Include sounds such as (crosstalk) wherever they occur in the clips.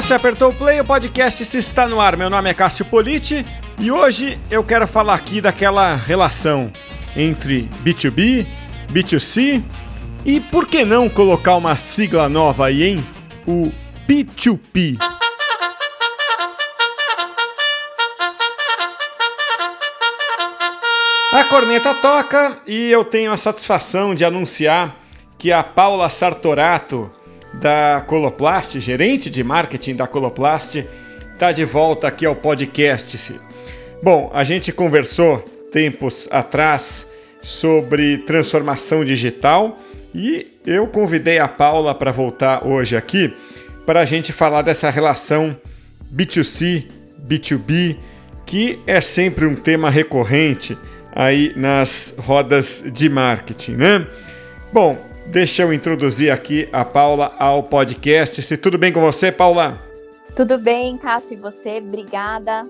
você apertou o play, o podcast se está no ar. Meu nome é Cássio Politi e hoje eu quero falar aqui daquela relação entre B2B, B2C e por que não colocar uma sigla nova aí, hein? O P2P. A corneta toca e eu tenho a satisfação de anunciar que a Paula Sartorato, da Coloplast, gerente de marketing da Coloplast, está de volta aqui ao podcast. Bom, a gente conversou tempos atrás sobre transformação digital e eu convidei a Paula para voltar hoje aqui para a gente falar dessa relação B2C, B2B, que é sempre um tema recorrente aí nas rodas de marketing, né? Bom, deixa eu introduzir aqui a Paula ao podcast. Se tudo bem com você, Paula? Tudo bem, Cássio, e você? Obrigada.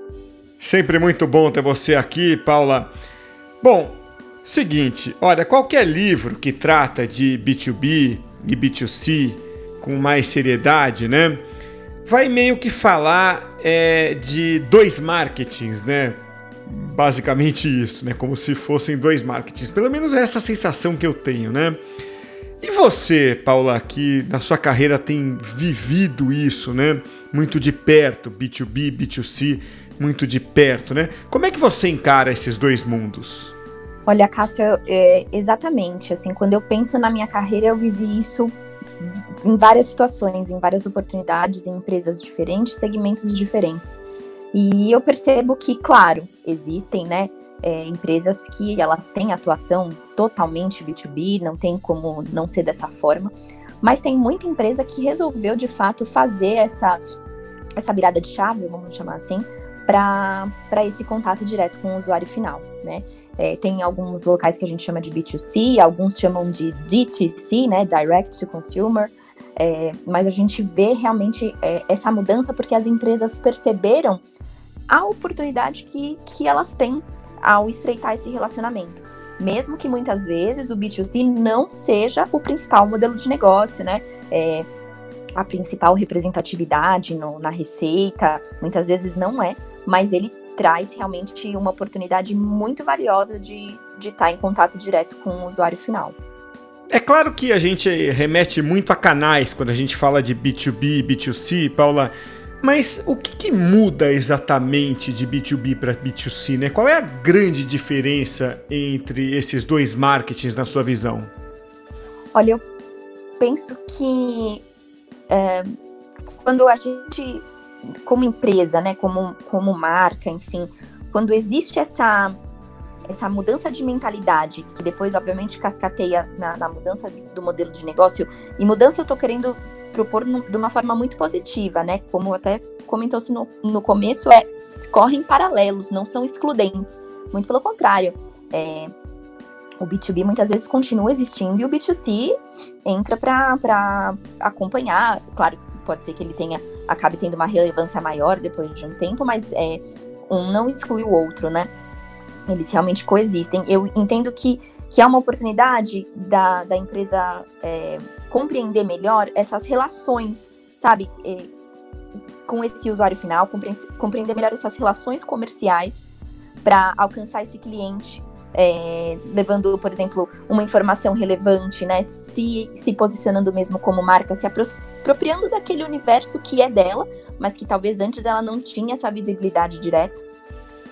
Sempre muito bom ter você aqui, Paula. Bom, seguinte, olha, qualquer livro que trata de B2B e B2C com mais seriedade, né? Vai meio que falar é, de dois marketings, né? basicamente isso, né? Como se fossem dois marketings. Pelo menos é essa sensação que eu tenho, né? E você, Paula, que na sua carreira tem vivido isso, né? Muito de perto, B2B, B2C, muito de perto, né? Como é que você encara esses dois mundos? Olha, Cássio, é, exatamente. Assim, quando eu penso na minha carreira, eu vivi isso em várias situações, em várias oportunidades, em empresas diferentes, segmentos diferentes. E eu percebo que, claro, existem, né, é, empresas que elas têm atuação totalmente B2B, não tem como não ser dessa forma, mas tem muita empresa que resolveu de fato fazer essa, essa virada de chave, vamos chamar assim, para esse contato direto com o usuário final, né? É, tem alguns locais que a gente chama de B2C, alguns chamam de DTC, né, Direct to Consumer, é, mas a gente vê realmente é, essa mudança porque as empresas perceberam a oportunidade que, que elas têm ao estreitar esse relacionamento. Mesmo que muitas vezes o B2C não seja o principal modelo de negócio, né? É, a principal representatividade no, na receita, muitas vezes não é, mas ele traz realmente uma oportunidade muito valiosa de, estar em contato direto com o usuário final. É claro que a gente remete muito a canais quando a gente fala de B2B, B2C, Paula. Mas o que, que muda exatamente de B2B para B2C? Né? Qual é a grande diferença entre esses dois marketings na sua visão? Olha, eu penso que é, quando a gente, como empresa, né, como, como marca, enfim, quando existe essa, essa mudança de mentalidade, que depois, obviamente, cascateia na, na mudança do modelo de negócio, e mudança eu estou querendo propor no, de uma forma muito positiva, né? Como até comentou-se no, no começo, é correm paralelos, não são excludentes. Muito pelo contrário. É, o B2B muitas vezes continua existindo e o B2C entra para acompanhar. Claro, pode ser que ele tenha acabe tendo uma relevância maior depois de um tempo, mas é, um não exclui o outro, né? Eles realmente coexistem. Eu entendo que, que é uma oportunidade da, da empresa é, compreender melhor essas relações, sabe, é, com esse usuário final, compreender melhor essas relações comerciais para alcançar esse cliente, é, levando, por exemplo, uma informação relevante, né, se, se posicionando mesmo como marca, se apropriando daquele universo que é dela, mas que talvez antes ela não tinha essa visibilidade direta.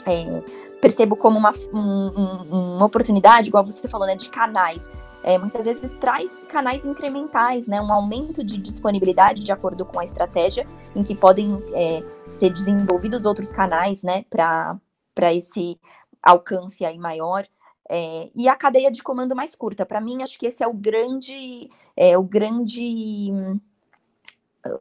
É, percebo como uma, um, um, uma oportunidade, igual você falou, né, de canais é, muitas vezes traz canais incrementais, né, um aumento de disponibilidade de acordo com a estratégia, em que podem é, ser desenvolvidos outros canais, né, para esse alcance aí maior. É, e a cadeia de comando mais curta. Para mim, acho que esse é o grande, é, o grande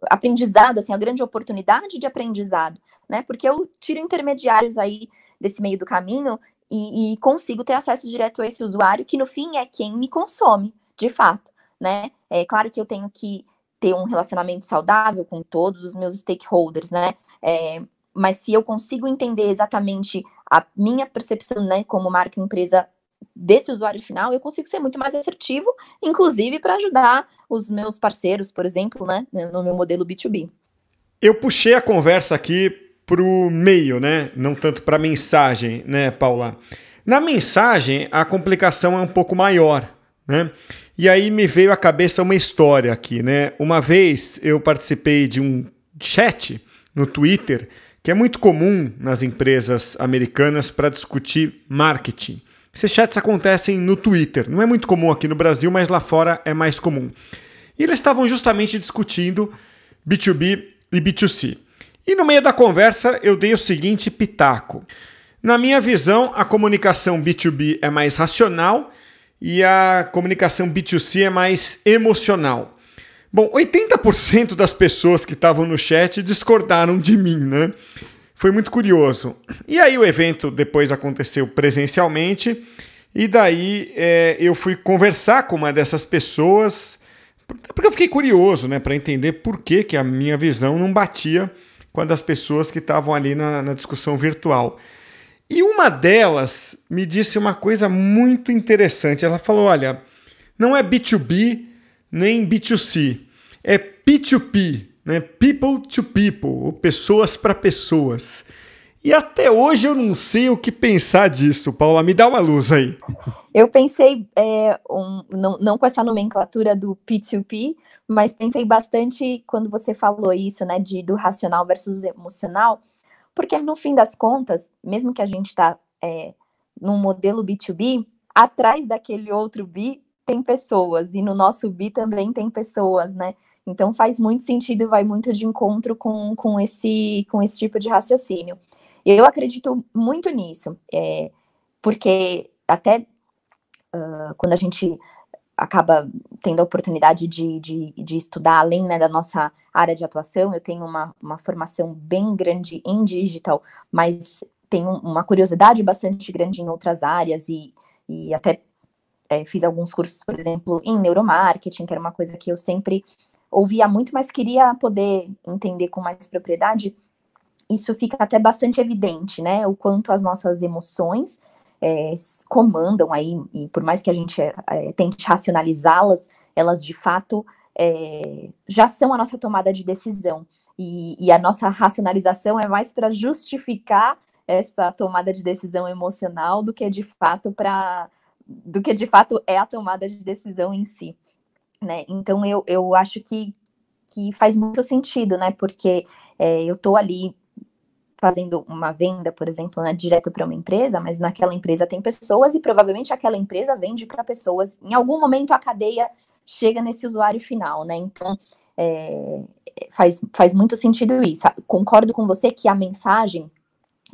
aprendizado, assim, a grande oportunidade de aprendizado, né? Porque eu tiro intermediários aí desse meio do caminho e, e, consigo ter acesso direto a esse usuário, que no fim é quem me consome, de fato, né? É claro que eu tenho que ter um relacionamento saudável com todos os meus stakeholders, né? É, mas se eu consigo entender exatamente a minha percepção, né, como marca empresa desse usuário final, eu consigo ser muito mais assertivo, inclusive para ajudar os meus parceiros, por exemplo, né, no meu modelo B2B. Eu puxei a conversa aqui para o meio, né? Não tanto para mensagem, né, Paula? Na mensagem, a complicação é um pouco maior, né? E aí me veio à cabeça uma história aqui, né? Uma vez eu participei de um chat no Twitter que é muito comum nas empresas americanas para discutir marketing. Esses chats acontecem no Twitter. Não é muito comum aqui no Brasil, mas lá fora é mais comum. E eles estavam justamente discutindo B2B e B2C. E no meio da conversa eu dei o seguinte pitaco. Na minha visão, a comunicação B2B é mais racional e a comunicação B2C é mais emocional. Bom, 80% das pessoas que estavam no chat discordaram de mim, né? Foi muito curioso. E aí o evento depois aconteceu presencialmente, e daí é, eu fui conversar com uma dessas pessoas, porque eu fiquei curioso, né, para entender por que, que a minha visão não batia com a das pessoas que estavam ali na, na discussão virtual. E uma delas me disse uma coisa muito interessante. Ela falou: olha, não é B2B nem B2C é P2P, né? People to people, ou pessoas para pessoas. E até hoje eu não sei o que pensar disso, Paula. Me dá uma luz aí. Eu pensei, é, um, não, não com essa nomenclatura do P2P, mas pensei bastante quando você falou isso, né, de, do racional versus emocional, porque no fim das contas, mesmo que a gente está é, num modelo B2B, atrás daquele outro B tem pessoas, e no nosso B também tem pessoas, né? Então faz muito sentido e vai muito de encontro com, com, esse, com esse tipo de raciocínio. Eu acredito muito nisso, é, porque até uh, quando a gente acaba tendo a oportunidade de, de, de estudar além né, da nossa área de atuação, eu tenho uma, uma formação bem grande em digital, mas tenho uma curiosidade bastante grande em outras áreas e, e até é, fiz alguns cursos, por exemplo, em neuromarketing, que era uma coisa que eu sempre ouvia muito, mas queria poder entender com mais propriedade, isso fica até bastante evidente, né? O quanto as nossas emoções é, comandam aí, e por mais que a gente é, tente racionalizá-las, elas de fato é, já são a nossa tomada de decisão. E, e a nossa racionalização é mais para justificar essa tomada de decisão emocional do que de fato para do que de fato é a tomada de decisão em si né? Então eu, eu acho que, que faz muito sentido, né? Porque é, eu estou ali fazendo uma venda, por exemplo, né, direto para uma empresa, mas naquela empresa tem pessoas e provavelmente aquela empresa vende para pessoas. Em algum momento a cadeia chega nesse usuário final, né? Então é, faz, faz muito sentido isso. Concordo com você que a mensagem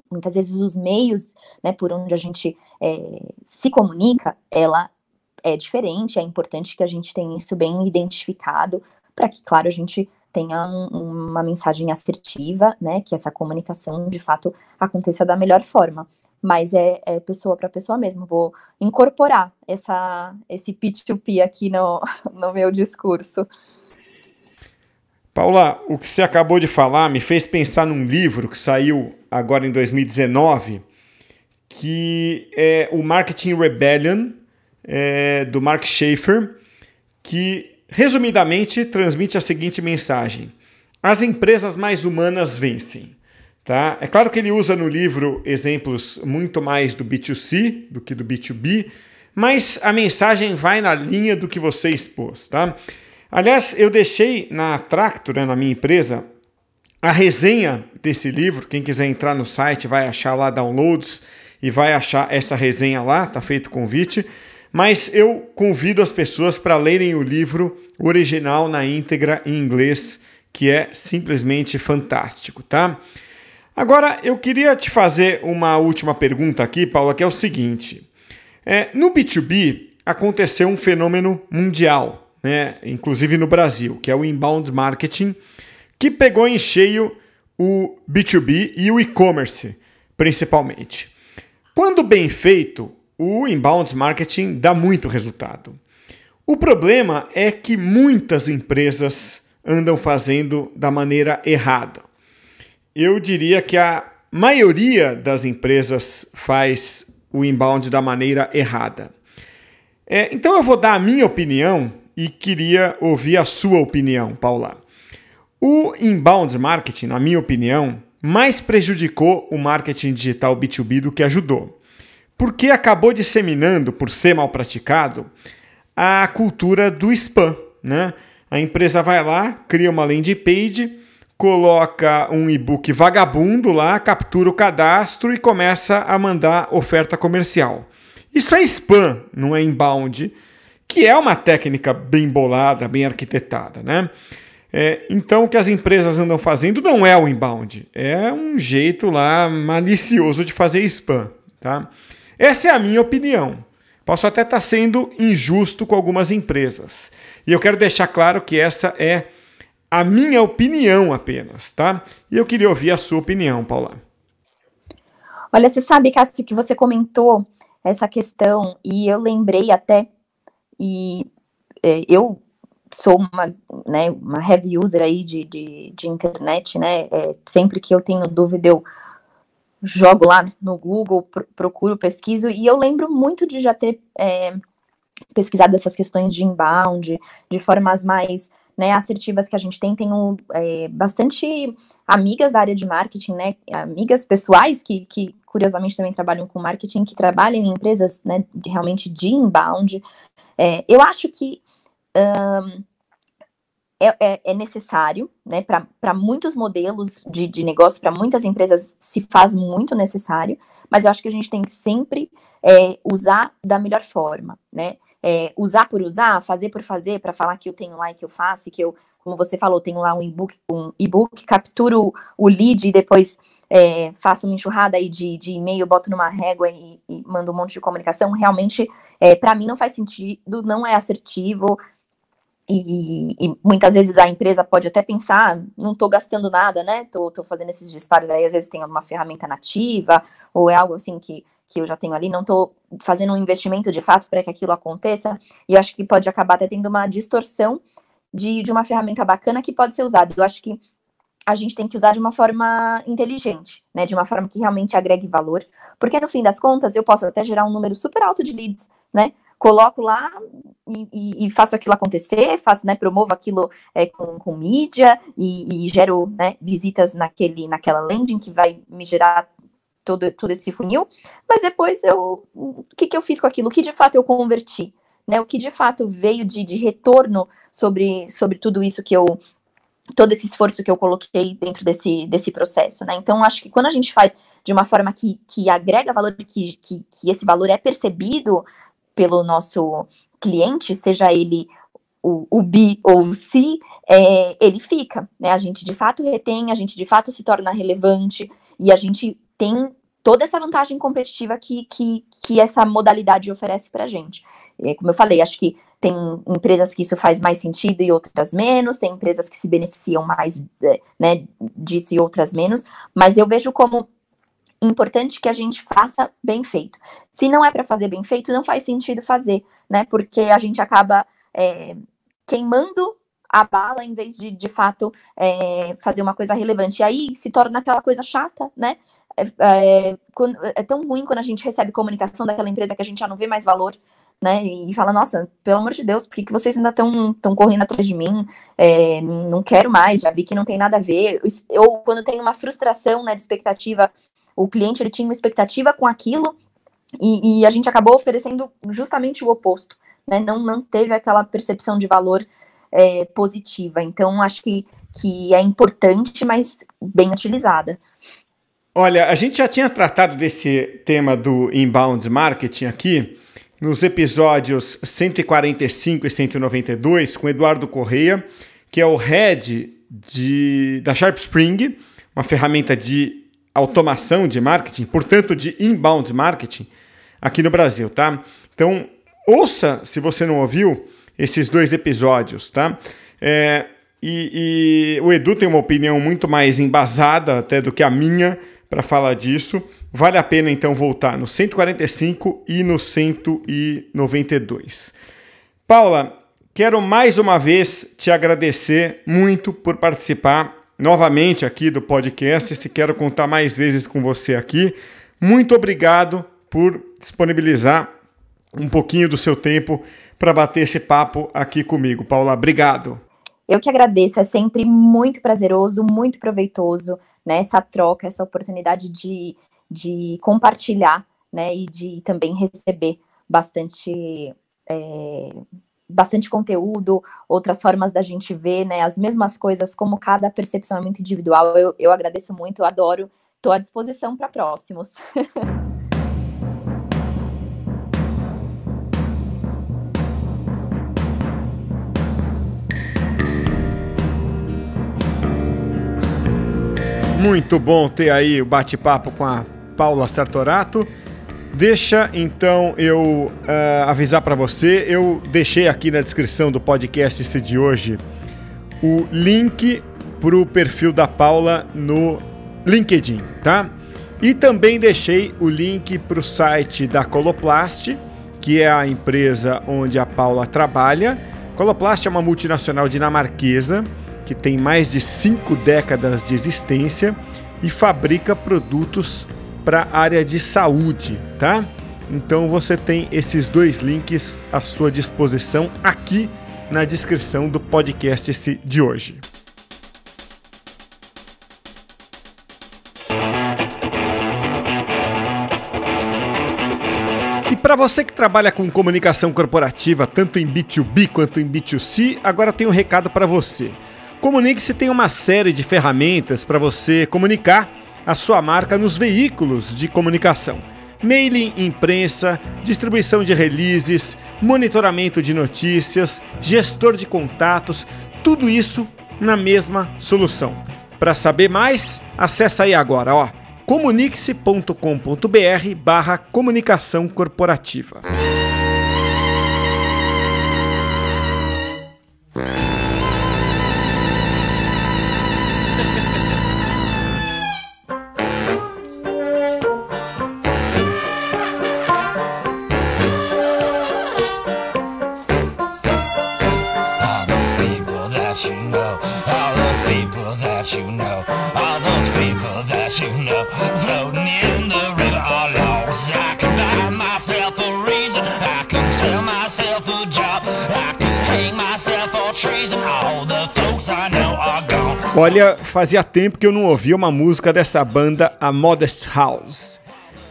muitas vezes os meios, né, por onde a gente é, se comunica, ela é diferente, é importante que a gente tenha isso bem identificado, para que, claro, a gente tenha um, uma mensagem assertiva, né, que essa comunicação de fato aconteça da melhor forma. Mas é, é pessoa para pessoa mesmo. Vou incorporar essa, esse P2P aqui no, (laughs) no meu discurso. Paula, o que você acabou de falar me fez pensar num livro que saiu agora em 2019, que é o Marketing Rebellion, é, do Mark Schaefer, que resumidamente transmite a seguinte mensagem: as empresas mais humanas vencem. Tá? É claro que ele usa no livro exemplos muito mais do B2C do que do B2B, mas a mensagem vai na linha do que você expôs. Tá? Aliás, eu deixei na Tractor, né, na minha empresa, a resenha desse livro. Quem quiser entrar no site vai achar lá downloads e vai achar essa resenha lá, tá feito o convite. Mas eu convido as pessoas para lerem o livro original na íntegra em inglês, que é simplesmente fantástico, tá? Agora eu queria te fazer uma última pergunta aqui, Paula, que é o seguinte: é, no B2B aconteceu um fenômeno mundial, né? Inclusive no Brasil, que é o inbound marketing, que pegou em cheio o B2B e o e-commerce, principalmente. Quando bem feito, o inbound marketing dá muito resultado. O problema é que muitas empresas andam fazendo da maneira errada. Eu diria que a maioria das empresas faz o inbound da maneira errada. É, então eu vou dar a minha opinião e queria ouvir a sua opinião, Paula. O inbound marketing, na minha opinião, mais prejudicou o marketing digital B2B do que ajudou. Porque acabou disseminando, por ser mal praticado, a cultura do spam. Né? A empresa vai lá, cria uma landing page, coloca um e-book vagabundo lá, captura o cadastro e começa a mandar oferta comercial. Isso é spam, não é inbound, que é uma técnica bem bolada, bem arquitetada, né? É, então, o que as empresas andam fazendo não é o inbound, é um jeito lá malicioso de fazer spam, tá? Essa é a minha opinião. Posso até estar sendo injusto com algumas empresas. E eu quero deixar claro que essa é a minha opinião apenas, tá? E eu queria ouvir a sua opinião, Paula. Olha, você sabe, Cássio, que você comentou essa questão e eu lembrei até, e é, eu sou uma, né, uma heavy user aí de, de, de internet, né, é, sempre que eu tenho dúvida eu jogo lá no Google, procuro, pesquiso, e eu lembro muito de já ter é, pesquisado essas questões de inbound, de formas mais né, assertivas que a gente tem. Tenho é, bastante amigas da área de marketing, né, amigas pessoais que, que curiosamente também trabalham com marketing, que trabalham em empresas né, realmente de inbound. É, eu acho que um, é, é, é, necessário, né, para muitos modelos de, de negócio, para muitas empresas se faz muito necessário, mas eu acho que a gente tem que sempre é, usar da melhor forma, né, é, usar por usar, fazer por fazer, para falar que eu tenho lá e que eu faço, e que eu, como você falou, tenho lá um e-book, um e-book, capturo o lead e depois é, faço uma enxurrada aí de, de e-mail, boto numa régua e, e mando um monte de comunicação, realmente, é, para mim não faz sentido, não é assertivo, e, e, muitas vezes a empresa pode até pensar, não estou gastando nada, né? Estou fazendo esses disparos aí, às vezes tem uma ferramenta nativa, ou é algo assim que, que eu já tenho ali, não estou fazendo um investimento de fato para que aquilo aconteça, e acho que pode acabar até tendo uma distorção de, de uma ferramenta bacana que pode ser usada. Eu acho que a gente tem que usar de uma forma inteligente, né? De uma forma que realmente agregue valor, porque no fim das contas eu posso até gerar um número super alto de leads, né? Coloco lá e, e, faço aquilo acontecer, faço, né, promovo aquilo é, com, com mídia e, e gero né, visitas naquele, naquela landing que vai me gerar todo, todo esse funil, mas depois eu, o que, que eu fiz com aquilo? O que de fato eu converti? Né, o que de fato veio de, de retorno sobre, sobre tudo isso que eu, todo esse esforço que eu coloquei dentro desse, desse processo, né? Então, acho que quando a gente faz de uma forma que, que agrega valor, que, que, que esse valor é percebido pelo nosso cliente, seja ele o, o ou o C, é, ele fica, né? A gente de fato retém, a gente de fato se torna relevante e a gente tem toda essa vantagem competitiva que, que, que essa modalidade oferece para a gente. Como eu falei, acho que tem empresas que isso faz mais sentido e outras menos, tem empresas que se beneficiam mais é, né, disso e outras menos, mas eu vejo como importante que a gente faça bem feito. Se não é para fazer bem feito, não faz sentido fazer, né? Porque a gente acaba é, queimando a bala em vez de, de fato, é, fazer uma coisa relevante. E aí se torna aquela coisa chata, né? É, é, é, tão ruim quando a gente recebe comunicação daquela empresa que a gente já não vê mais valor, né? E fala, nossa, pelo amor de Deus, por que, que vocês ainda estão correndo atrás de mim? É, não quero mais, já vi que não tem nada a ver. Ou quando tem uma frustração né, de expectativa o cliente ele tinha uma expectativa com aquilo e, e a gente acabou oferecendo justamente o oposto, né? Não, não teve aquela percepção de valor é, positiva. Então, acho que, que é importante, mas bem utilizada. Olha, a gente já tinha tratado desse tema do inbound marketing aqui nos episódios 145 e 192 com Eduardo Correia, que é o head de, da Sharp Spring, uma ferramenta de automação de marketing, portanto de inbound marketing, aqui no Brasil, tá? Então, ouça, se você não ouviu, esses dois episódios, tá? É, e, e, o Edu tem uma opinião muito mais embasada até do que a minha para falar disso. Vale a pena então voltar no 145 e no 192. Paula, quero mais uma vez te agradecer muito por participar novamente aqui do podcast. Se quero contar mais vezes com você aqui, muito obrigado por disponibilizar um pouquinho do seu tempo para bater esse papo aqui comigo. Paula, obrigado. eu que agradeço, é sempre muito prazeroso, muito proveitoso, né, essa troca, essa oportunidade de, de compartilhar, né, e de também receber bastante é, bastante conteúdo, outras formas da gente ver, né, as mesmas coisas, como cada percepção é muito individual. Eu, eu agradeço muito, eu adoro, estou à disposição para próximos. Muito bom ter aí o bate-papo com a Paula Sartorato. Deixa então eu uh, avisar para você, eu deixei aqui na descrição do podcast esse de hoje o link para o perfil da Paula no LinkedIn, tá? E também deixei o link para o site da Coloplast, que é a empresa onde a Paula trabalha. Coloplast é uma multinacional dinamarquesa que tem mais de cinco décadas de existência e fabrica produtos para a área de saúde, tá? Então você tem esses dois links à sua disposição aqui na descrição do podcast de hoje. E para você que trabalha com comunicação corporativa, tanto em B2B quanto em B2C, agora tem um recado para você. Comunique-se tem uma série de ferramentas para você comunicar a sua marca nos veículos de comunicação. Mailing, imprensa, distribuição de releases, monitoramento de notícias, gestor de contatos, tudo isso na mesma solução. Para saber mais, acessa aí agora, ó, comunique-se.com.br barra comunicação corporativa. Olha, fazia tempo que eu não ouvia uma música dessa banda, a Modest House.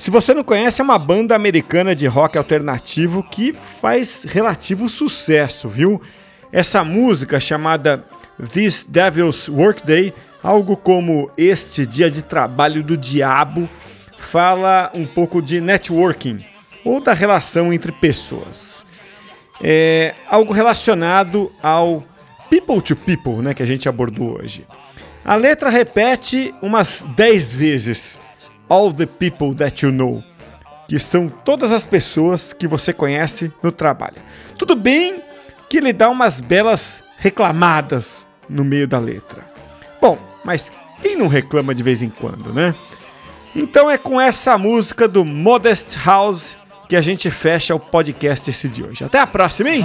Se você não conhece, é uma banda americana de rock alternativo que faz relativo sucesso, viu? Essa música chamada This Devil's Workday, algo como Este Dia de Trabalho do Diabo, fala um pouco de networking ou da relação entre pessoas. É algo relacionado ao people to people, né, que a gente abordou hoje. A letra repete umas 10 vezes all the people that you know, que são todas as pessoas que você conhece no trabalho. Tudo bem que ele dá umas belas reclamadas no meio da letra. Bom, mas quem não reclama de vez em quando, né? Então é com essa música do Modest House que a gente fecha o podcast esse de hoje. Até a próxima, hein?